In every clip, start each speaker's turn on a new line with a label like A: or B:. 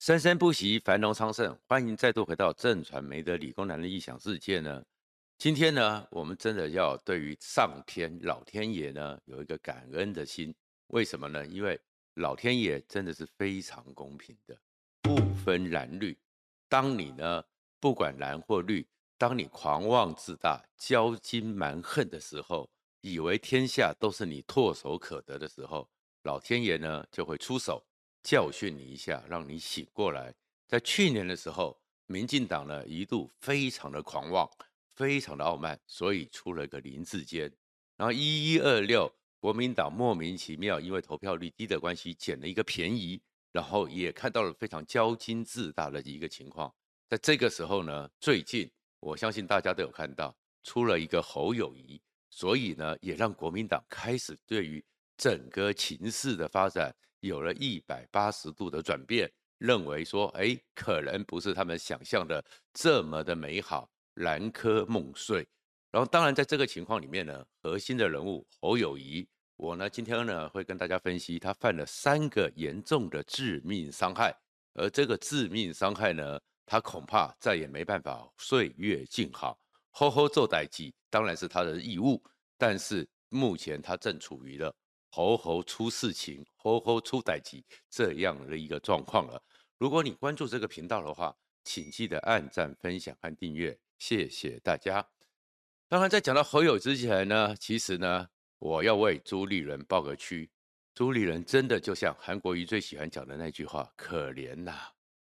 A: 生生不息，繁荣昌盛。欢迎再度回到正传媒的理工男的异想世界呢。今天呢，我们真的要对于上天老天爷呢有一个感恩的心。为什么呢？因为老天爷真的是非常公平的，不分蓝绿。当你呢不管蓝或绿，当你狂妄自大、骄矜蛮横的时候，以为天下都是你唾手可得的时候，老天爷呢就会出手教训你一下，让你醒过来。在去年的时候，民进党呢一度非常的狂妄，非常的傲慢，所以出了一个林志坚。然后一一二六，国民党莫名其妙因为投票率低的关系捡了一个便宜，然后也看到了非常骄矜自大的一个情况。在这个时候呢，最近我相信大家都有看到，出了一个侯友谊。所以呢，也让国民党开始对于整个情势的发展有了一百八十度的转变，认为说，哎，可能不是他们想象的这么的美好，南柯梦碎。然后，当然在这个情况里面呢，核心的人物侯友谊，我呢今天呢会跟大家分析他犯了三个严重的致命伤害，而这个致命伤害呢，他恐怕再也没办法岁月静好。好好做代际当然是他的义务，但是目前他正处于了猴猴出事情、猴猴出代志这样的一个状况了。如果你关注这个频道的话，请记得按赞、分享和订阅，谢谢大家。当然，在讲到侯友之前呢，其实呢，我要为朱立伦报个屈。朱立伦真的就像韩国瑜最喜欢讲的那句话：“可怜呐、！”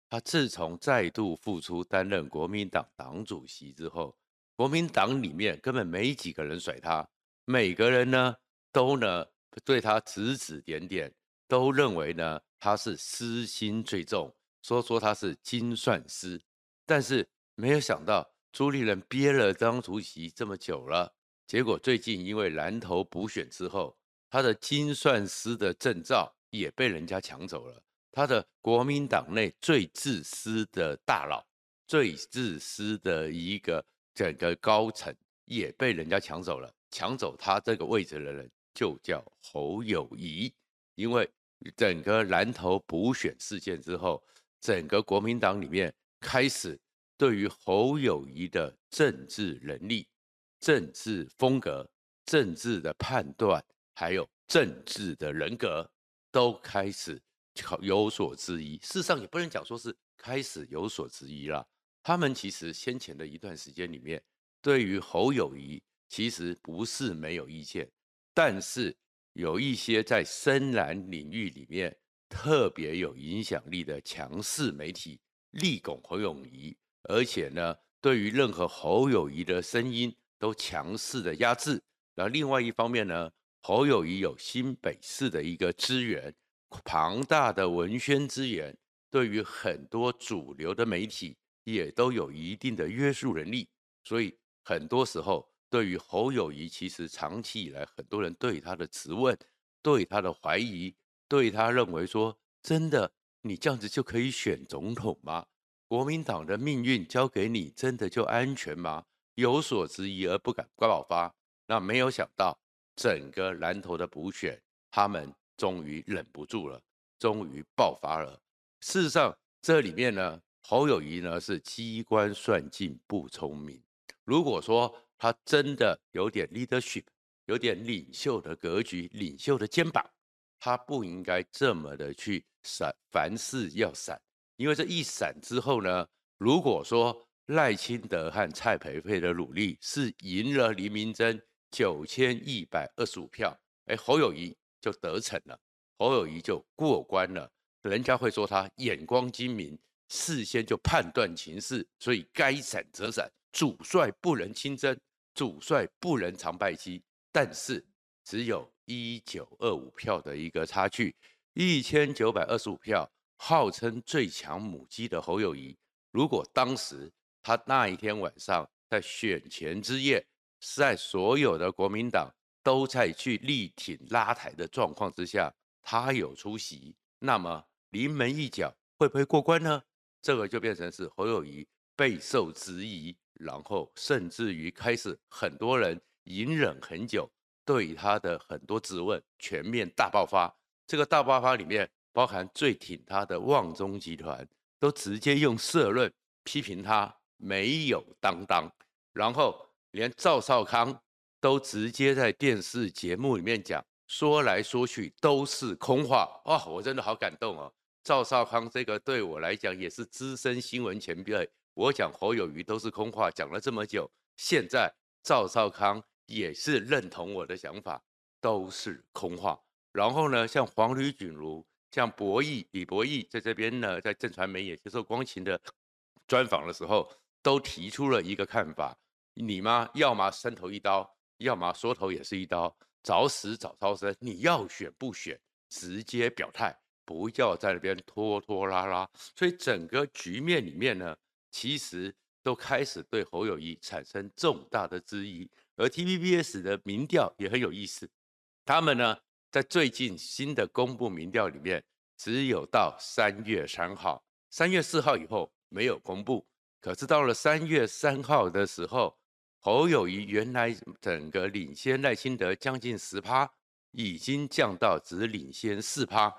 A: 他自从再度复出担任国民党党主席之后。国民党里面根本没几个人甩他，每个人呢都呢对他指指点点，都认为呢他是私心最重，说说他是精算师。但是没有想到朱立伦憋了张主席这么久了，结果最近因为蓝头补选之后，他的精算师的证照也被人家抢走了。他的国民党内最自私的大佬，最自私的一个。整个高层也被人家抢走了，抢走他这个位置的人就叫侯友宜。因为整个蓝头补选事件之后，整个国民党里面开始对于侯友谊的政治能力、政治风格、政治的判断，还有政治的人格，都开始有所质疑。事实上，也不能讲说是开始有所质疑了。他们其实先前的一段时间里面，对于侯友谊其实不是没有意见，但是有一些在深蓝领域里面特别有影响力的强势媒体力拱侯友宜，而且呢，对于任何侯友谊的声音都强势的压制。然后另外一方面呢，侯友谊有新北市的一个资源，庞大的文宣资源，对于很多主流的媒体。也都有一定的约束能力，所以很多时候对于侯友宜，其实长期以来很多人对他的质问、对他的怀疑、对他认为说，真的你这样子就可以选总统吗？国民党的命运交给你，真的就安全吗？有所质疑而不敢爆发，那没有想到整个蓝头的补选，他们终于忍不住了，终于爆发了。事实上，这里面呢。侯友宜呢是机关算尽不聪明。如果说他真的有点 leadership，有点领袖的格局、领袖的肩膀，他不应该这么的去闪，凡事要闪。因为这一闪之后呢，如果说赖清德和蔡培慧的努力是赢了林明溱九千一百二十五票，哎，侯友谊就得逞了，侯友谊就过关了。人家会说他眼光精明。事先就判断情势，所以该闪则闪。主帅不能亲征，主帅不能常败绩。但是只有一九二五票的一个差距，一千九百二十五票，号称最强母鸡的侯友宜，如果当时他那一天晚上在选前之夜，是在所有的国民党都在去力挺拉抬的状况之下，他有出席，那么临门一脚会不会过关呢？这个就变成是侯友宜备受质疑，然后甚至于开始很多人隐忍很久，对他的很多质问全面大爆发。这个大爆发里面包含最挺他的旺中集团，都直接用社论批评他没有担当，然后连赵少康都直接在电视节目里面讲，说来说去都是空话。哦，我真的好感动哦！赵少康这个对我来讲也是资深新闻前辈，我讲侯友宜都是空话，讲了这么久，现在赵少康也是认同我的想法，都是空话。然后呢，像黄吕锦如。像博弈李博弈在这边呢，在正传媒也接受光晴的专访的时候，都提出了一个看法：你嘛，要么伸头一刀，要么缩头也是一刀，早死早超生。你要选不选，直接表态，不要在那边拖拖拉拉。所以整个局面里面呢，其实都开始对侯友谊产生重大的质疑。而 TVBS 的民调也很有意思，他们呢。在最近新的公布民调里面，只有到三月三号，三月四号以后没有公布。可是到了三月三号的时候，侯友谊原来整个领先赖清德将近十趴，已经降到只领先四趴。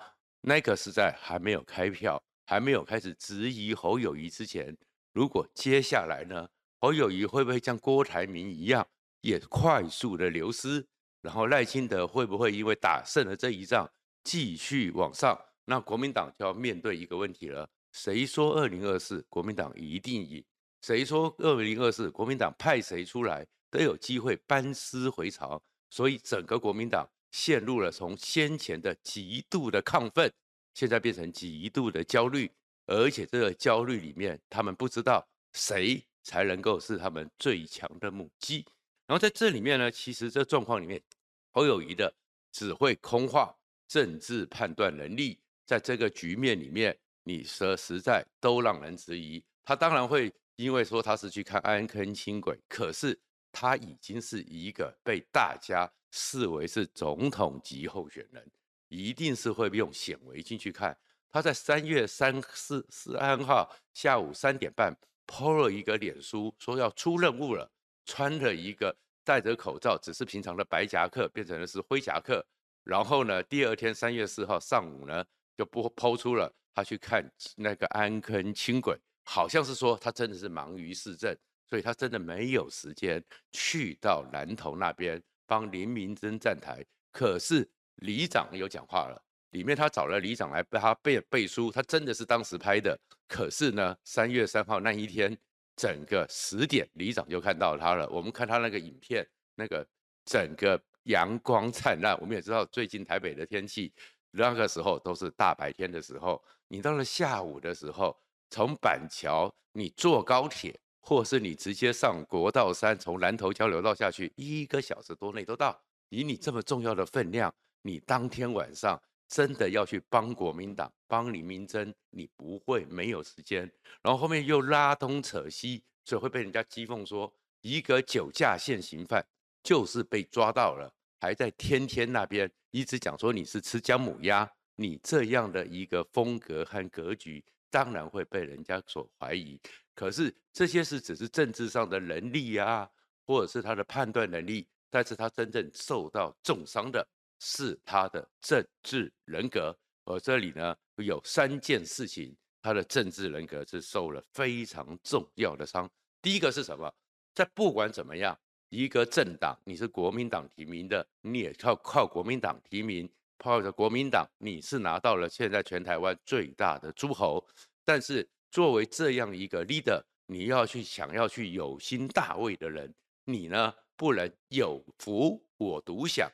A: 那个是在还没有开票，还没有开始质疑侯友谊之前。如果接下来呢，侯友谊会不会像郭台铭一样，也快速的流失？然后赖清德会不会因为打胜了这一仗继续往上？那国民党就要面对一个问题了：谁说二零二四国民党一定赢？谁说二零二四国民党派谁出来都有机会班师回朝？所以整个国民党陷入了从先前的极度的亢奋，现在变成极度的焦虑，而且这个焦虑里面，他们不知道谁才能够是他们最强的母鸡。然后在这里面呢，其实这状况里面，侯友谊的只会空话，政治判断能力，在这个局面里面，你说实在都让人质疑。他当然会因为说他是去看安坑轻轨，可是他已经是一个被大家视为是总统级候选人，一定是会用显微镜去看。他在三月三四三号下午三点半 PO 了一个脸书，说要出任务了。穿了一个戴着口罩，只是平常的白夹克，变成的是灰夹克。然后呢，第二天三月四号上午呢，就播抛出了他去看那个安坑轻轨，好像是说他真的是忙于市政，所以他真的没有时间去到南投那边帮林明珍站台。可是里长有讲话了，里面他找了里长来帮他背背书，他真的是当时拍的。可是呢，三月三号那一天。整个十点，里长就看到他了。我们看他那个影片，那个整个阳光灿烂。我们也知道，最近台北的天气，那个时候都是大白天的时候。你到了下午的时候，从板桥你坐高铁，或是你直接上国道三，从南投交流道下去，一个小时多内都到。以你这么重要的分量，你当天晚上。真的要去帮国民党帮李明珍，你不会没有时间。然后后面又拉东扯西，所以会被人家讥讽说，一个酒驾现行犯就是被抓到了，还在天天那边一直讲说你是吃姜母鸭，你这样的一个风格和格局，当然会被人家所怀疑。可是这些是只是政治上的能力啊，或者是他的判断能力，但是他真正受到重伤的。是他的政治人格，而这里呢有三件事情，他的政治人格是受了非常重要的伤。第一个是什么？在不管怎么样，一个政党你是国民党提名的，你也靠靠国民党提名，靠着国民党，你是拿到了现在全台湾最大的诸侯。但是作为这样一个 leader，你要去想要去有心大位的人，你呢不能有福我独享。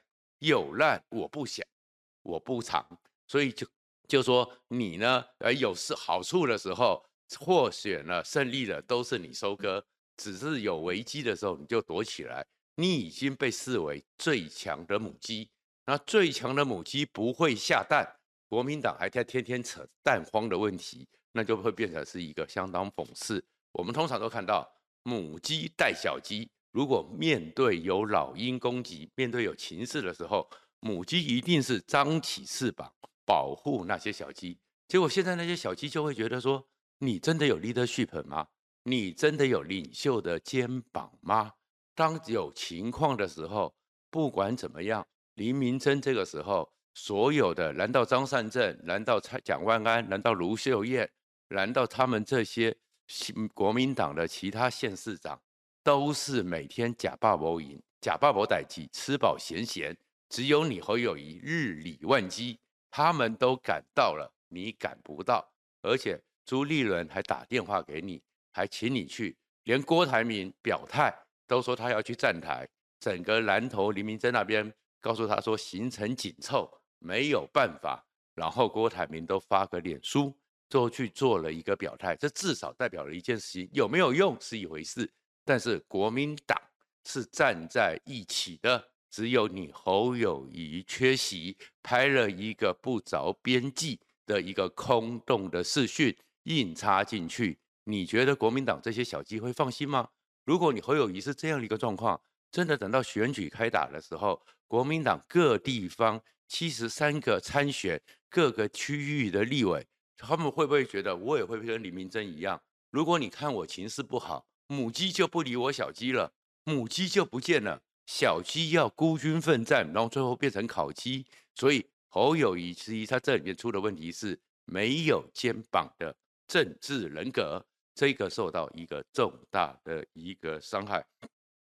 A: 有难我不想，我不藏，所以就就说你呢，呃，有是好处的时候，获选了胜利了，都是你收割；只是有危机的时候，你就躲起来。你已经被视为最强的母鸡，那最强的母鸡不会下蛋，国民党还在天天扯蛋荒的问题，那就会变成是一个相当讽刺。我们通常都看到母鸡带小鸡。如果面对有老鹰攻击，面对有情势的时候，母鸡一定是张起翅膀保护那些小鸡。结果现在那些小鸡就会觉得说：你真的有 leadership 吗？你真的有领袖的肩膀吗？当有情况的时候，不管怎么样，林明溱这个时候所有的，难道张善政？难道蔡蒋万安？难道卢秀燕？难道他们这些国民党的其他县市长都是每天假霸谋赢、假霸谋歹气、吃饱闲闲？只有你和友宜日理万机，他们都赶到了，你赶不到。而且朱立伦还打电话给你，还请你去，连郭台铭表态都说他要去站台。整个南投林明在那边告诉他说行程紧凑，没有办法。然后郭台铭都发个脸书，就去做了一个表态。这至少代表了一件事情，有没有用是一回事，但是国民党是站在一起的。只有你侯友谊缺席，拍了一个不着边际的一个空洞的视讯，硬插进去。你觉得国民党这些小鸡会放心吗？如果你侯友谊是这样的一个状况，真的等到选举开打的时候，国民党各地方七十三个参选各个区域的立委，他们会不会觉得我也会跟李明珍一样？如果你看我情势不好，母鸡就不理我小鸡了，母鸡就不见了。小鸡要孤军奋战，然后最后变成烤鸡。所以侯友谊之一，他这里面出的问题是没有肩膀的政治人格，这个受到一个重大的一个伤害。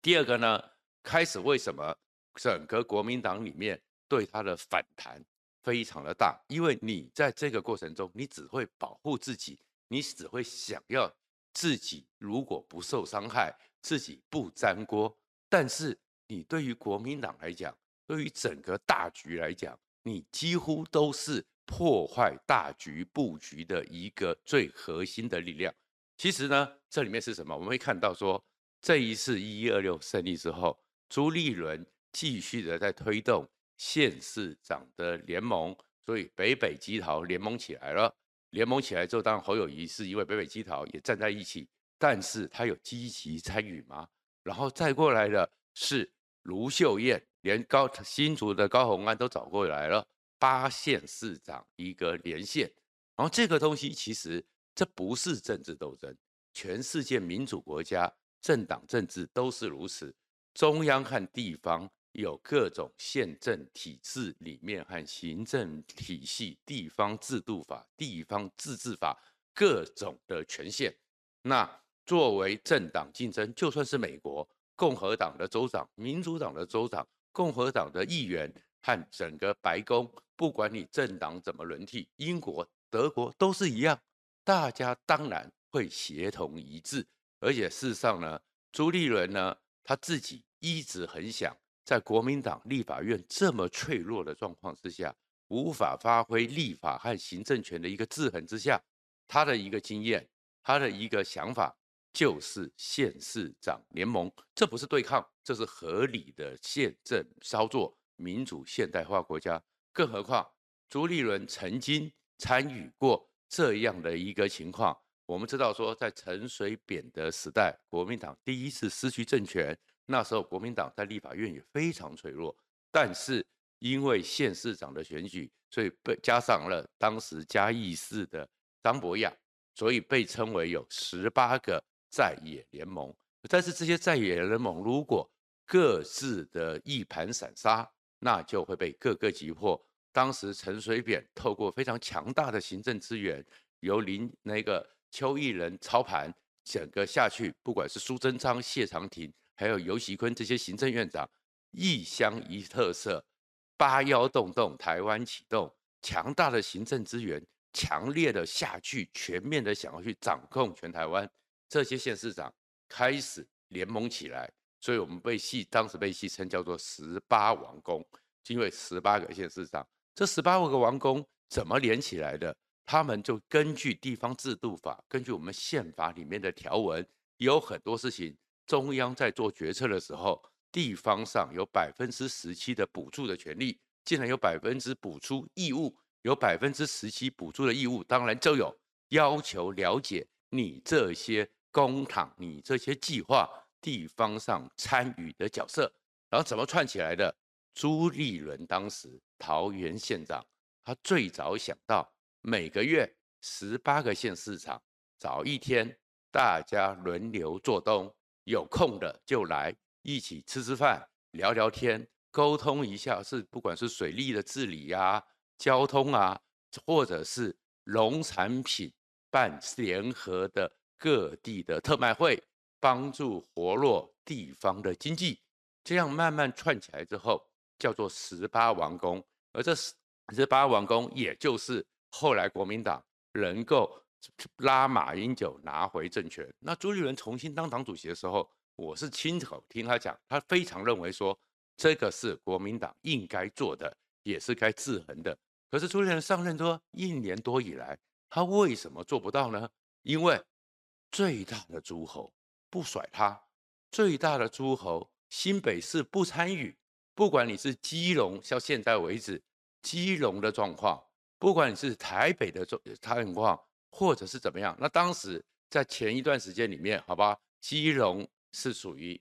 A: 第二个呢，开始为什么整个国民党里面对他的反弹非常的大？因为你在这个过程中，你只会保护自己，你只会想要自己如果不受伤害，自己不沾锅，但是。你对于国民党来讲，对于整个大局来讲，你几乎都是破坏大局布局的一个最核心的力量。其实呢，这里面是什么？我们会看到说，这一次一一二六胜利之后，朱立伦继续的在推动县市长的联盟，所以北北基桃联盟起来了。联盟起来之后，当然侯友谊是因为北北基桃也站在一起，但是他有积极参与吗？然后再过来的是。卢秀燕连高新竹的高虹安都找过来了，八县市长一个连线，然后这个东西其实这不是政治斗争，全世界民主国家政党政治都是如此，中央和地方有各种宪政体制里面和行政体系、地方制度法、地方自治法各种的权限，那作为政党竞争，就算是美国。共和党的州长、民主党的州长、共和党的议员和整个白宫，不管你政党怎么轮替，英国、德国都是一样，大家当然会协同一致。而且事实上呢，朱立伦呢，他自己一直很想在国民党立法院这么脆弱的状况之下，无法发挥立法和行政权的一个制衡之下，他的一个经验，他的一个想法。就是县市长联盟，这不是对抗，这是合理的宪政操作。民主现代化国家，更何况朱立伦曾经参与过这样的一个情况。我们知道说，在陈水扁的时代，国民党第一次失去政权，那时候国民党在立法院也非常脆弱。但是因为县市长的选举，所以被加上了当时嘉义市的张博雅，所以被称为有十八个。在野联盟，但是这些在野联盟如果各自的一盘散沙，那就会被各个击破。当时陈水扁透过非常强大的行政资源，由林那个邱毅仁操盘，整个下去，不管是苏贞昌、谢长廷，还有游锡堃这些行政院长，一乡一特色，八幺洞洞，台湾启动，强大的行政资源，强烈的下去，全面的想要去掌控全台湾。这些县市长开始联盟起来，所以我们被戏当时被戏称叫做“十八王公”，因为十八个县市长，这十八个王公怎么连起来的？他们就根据地方制度法，根据我们宪法里面的条文，有很多事情，中央在做决策的时候，地方上有百分之十七的补助的权利，竟然有百分之补助义务，有百分之十七补助的义务，当然就有要求了解你这些。公帑，你这些计划地方上参与的角色，然后怎么串起来的？朱立伦当时桃园县长，他最早想到每个月十八个县市长找一天，大家轮流做东，有空的就来一起吃吃饭、聊聊天、沟通一下，是不管是水利的治理啊、交通啊，或者是农产品办联合的各地的特卖会，帮助活络地方的经济，这样慢慢串起来之后，叫做十八王宫。而这十八王宫，也就是后来国民党能够拉马英九拿回政权。那朱立伦重新当党主席的时候，我是亲口听他讲，他非常认为说，这个是国民党应该做的，也是该制衡的。可是朱立伦上任多一年多以来，他为什么做不到呢？因为最大的诸侯不甩他，最大的诸侯新北市不参与，不管你是基隆，到现在为止，基隆的状况，不管你是台北的状状况，或者是怎么样，那当时在前一段时间里面，好吧，基隆是属于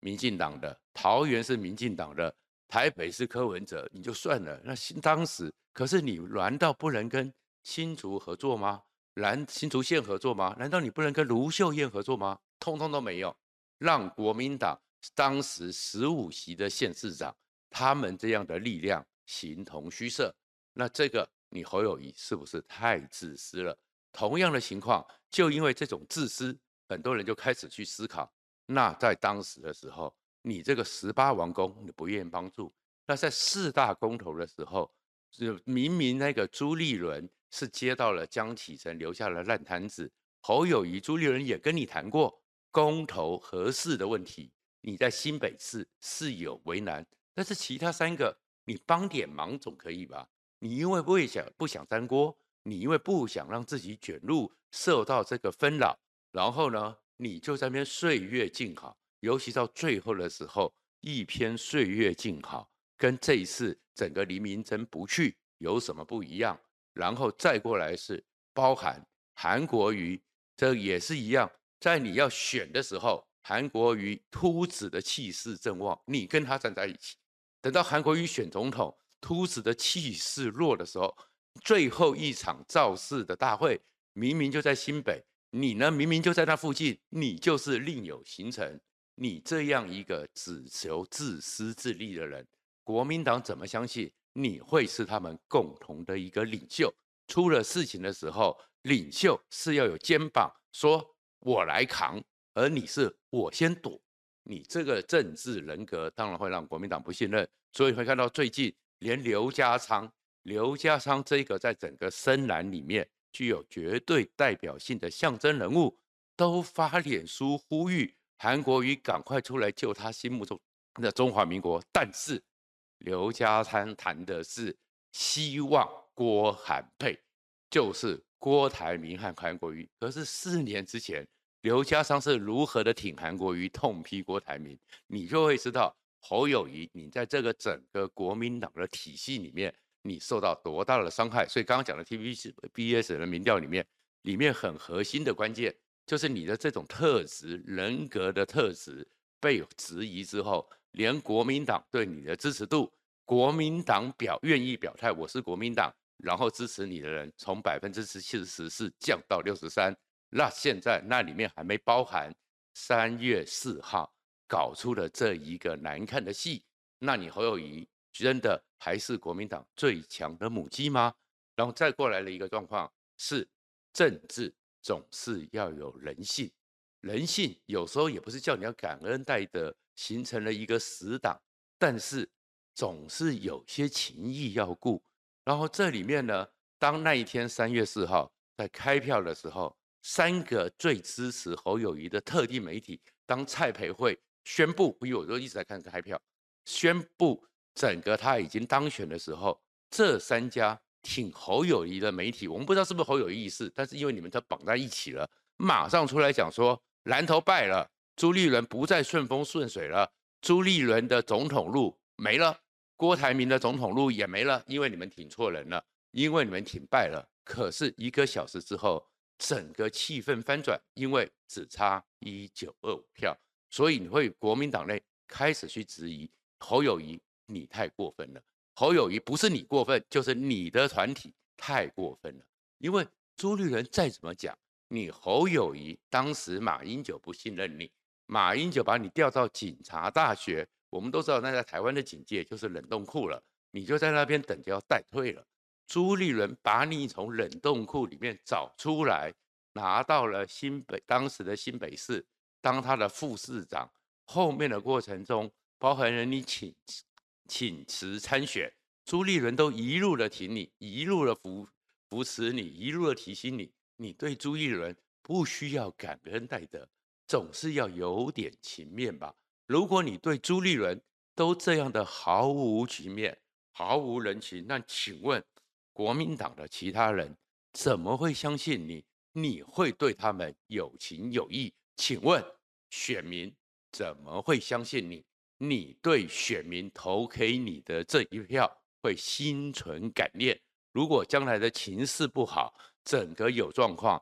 A: 民进党的，桃园是民进党的，台北是柯文哲，你就算了。那新当时，可是你难道不能跟新竹合作吗？南新竹县合作吗？难道你不能跟卢秀燕合作吗？通通都没有，让国民党当时十五席的县市长，他们这样的力量形同虚设。那这个你侯友谊是不是太自私了？同样的情况，就因为这种自私，很多人就开始去思考。那在当时的时候，你这个十八王公你不愿意帮助，那在四大公投的时候，就明明那个朱立伦。是接到了江启臣留下了烂摊子，侯友谊、朱立伦也跟你谈过公投合适的问题，你在新北市是有为难，但是其他三个你帮点忙总可以吧？你因为不会想不想沾锅，你因为不想让自己卷入受到这个纷扰，然后呢，你就在那边岁月静好，尤其到最后的时候，一篇岁月静好，跟这一次整个黎明真不去有什么不一样？然后再过来是包含韩国瑜，这也是一样，在你要选的时候，韩国瑜秃子的气势正旺，你跟他站在一起。等到韩国瑜选总统，秃子的气势弱的时候，最后一场造势的大会，明明就在新北，你呢明明就在那附近，你就是另有行程。你这样一个只求自私自利的人，国民党怎么相信？你会是他们共同的一个领袖，出了事情的时候，领袖是要有肩膀，说我来扛，而你是我先躲，你这个政治人格当然会让国民党不信任，所以会看到最近连刘家昌，刘家昌这个在整个深蓝里面具有绝对代表性的象征人物，都发脸书呼吁韩国瑜赶快出来救他心目中的中华民国，但是。刘家昌谈的是希望郭韩配，就是郭台铭和韩国瑜。可是四年之前，刘家昌是如何的挺韩国瑜，痛批郭台铭，你就会知道侯友谊，你在这个整个国民党的体系里面，你受到多大的伤害。所以刚刚讲的 TVBS 的民调里面，里面很核心的关键，就是你的这种特质、人格的特质被质疑之后。连国民党对你的支持度，国民党表愿意表态，我是国民党，然后支持你的人从百分之七十四降到六十三。那现在那里面还没包含三月四号搞出了这一个难看的戏。那你侯友宜真的还是国民党最强的母鸡吗？然后再过来的一个状况是，政治总是要有人性，人性有时候也不是叫你要感恩戴德。形成了一个死党，但是总是有些情谊要顾。然后这里面呢，当那一天三月四号在开票的时候，三个最支持侯友宜的特定媒体，当蔡培慧宣布，因为我都一直在看开票，宣布整个他已经当选的时候，这三家挺侯友谊的媒体，我们不知道是不是侯友谊意思，但是因为你们都绑在一起了，马上出来讲说蓝头败了。朱立伦不再顺风顺水了，朱立伦的总统路没了，郭台铭的总统路也没了，因为你们挺错人了，因为你们挺败了。可是一个小时之后，整个气氛翻转，因为只差一九二五票，所以你会国民党内开始去质疑侯友谊，你太过分了。侯友宜不是你过分，就是你的团体太过分了。因为朱立伦再怎么讲，你侯友宜当时马英九不信任你。马英九把你调到警察大学，我们都知道那在台湾的警界就是冷冻库了，你就在那边等着要待退了。朱立伦把你从冷冻库里面找出来，拿到了新北当时的新北市当他的副市长，后面的过程中，包含了你请请辞参选，朱立伦都一路的挺你，一路的扶扶持你，一路的提醒你，你对朱立伦不需要感恩戴德，总是要有点情面吧。如果你对朱立伦都这样的毫无情面、毫无人情，那请问国民党的其他人怎么会相信你？你会对他们有情有义？请问选民怎么会相信你？你对选民投给你的这一票会心存感念？如果将来的情势不好，整个有状况，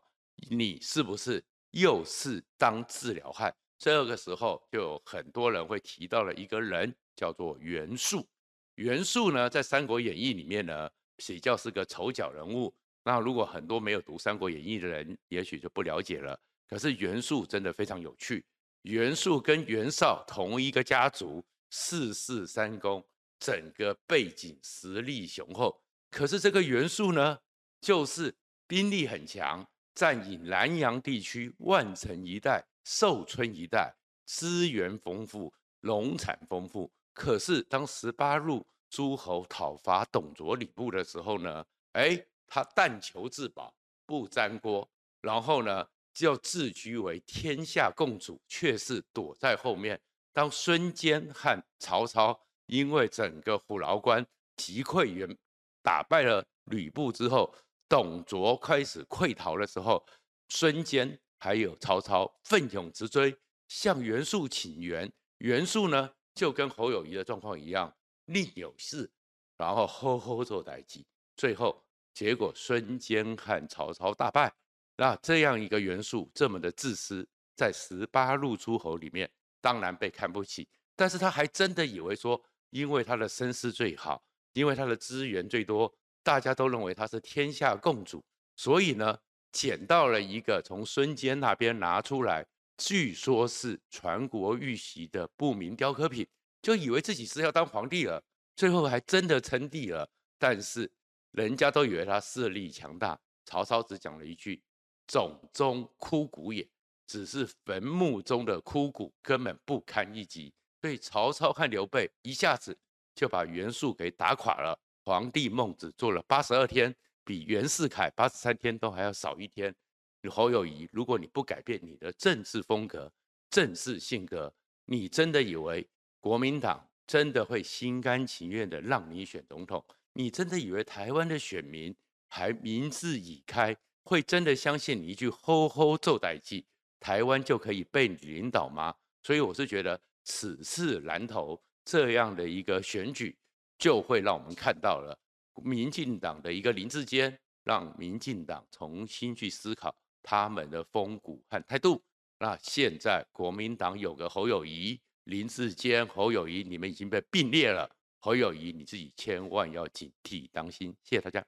A: 你是不是又是当治疗汉？这个时候就有很多人会提到了一个人，叫做袁术。袁术呢，在《三国演义》里面呢，比较是个丑角人物。那如果很多没有读《三国演义》的人，也许就不了解了。可是袁术真的非常有趣。袁术跟袁绍同一个家族，四世三公，整个背景实力雄厚。可是这个袁术呢，就是兵力很强，占领南阳地区、万城一带、寿春一带，资源丰富，农产丰富。可是当十八路诸侯讨伐董卓、吕布的时候呢，哎。他但求自保，不沾锅，然后呢，就自居为天下共主，却是躲在后面。当孙坚和曹操因为整个虎牢关击溃袁，打败了吕布之后，董卓开始溃逃的时候，孙坚还有曹操奋勇直追，向袁术请援。袁术呢，就跟侯友谊的状况一样，另有事，然后呵呵做待机，最后。结果孙坚和曹操大败，那这样一个元素这么的自私，在十八路诸侯里面当然被看不起，但是他还真的以为说，因为他的身世最好，因为他的资源最多，大家都认为他是天下共主，所以呢，捡到了一个从孙坚那边拿出来，据说是传国玉玺的不明雕刻品，就以为自己是要当皇帝了，最后还真的称帝了，但是。人家都以为他势力强大，曹操只讲了一句：“冢中枯骨也。”只是坟墓中的枯骨，根本不堪一击。所以曹操和刘备一下子就把袁术给打垮了。皇帝孟子做了八十二天，比袁世凯八十三天都还要少一天。侯友谊，如果你不改变你的政治风格、政治性格，你真的以为国民党真的会心甘情愿的让你选总统？你真的以为台湾的选民还民智已开，会真的相信你一句“吼吼做代志”，台湾就可以被你领导吗？所以我是觉得，此次南投这样的一个选举，就会让我们看到了民进党的一个林志坚，让民进党重新去思考他们的风骨和态度。那现在国民党有个侯友宜、林志坚、侯友宜，你们已经被并列了。侯友宜，你自己千万要警惕当心，谢谢大家。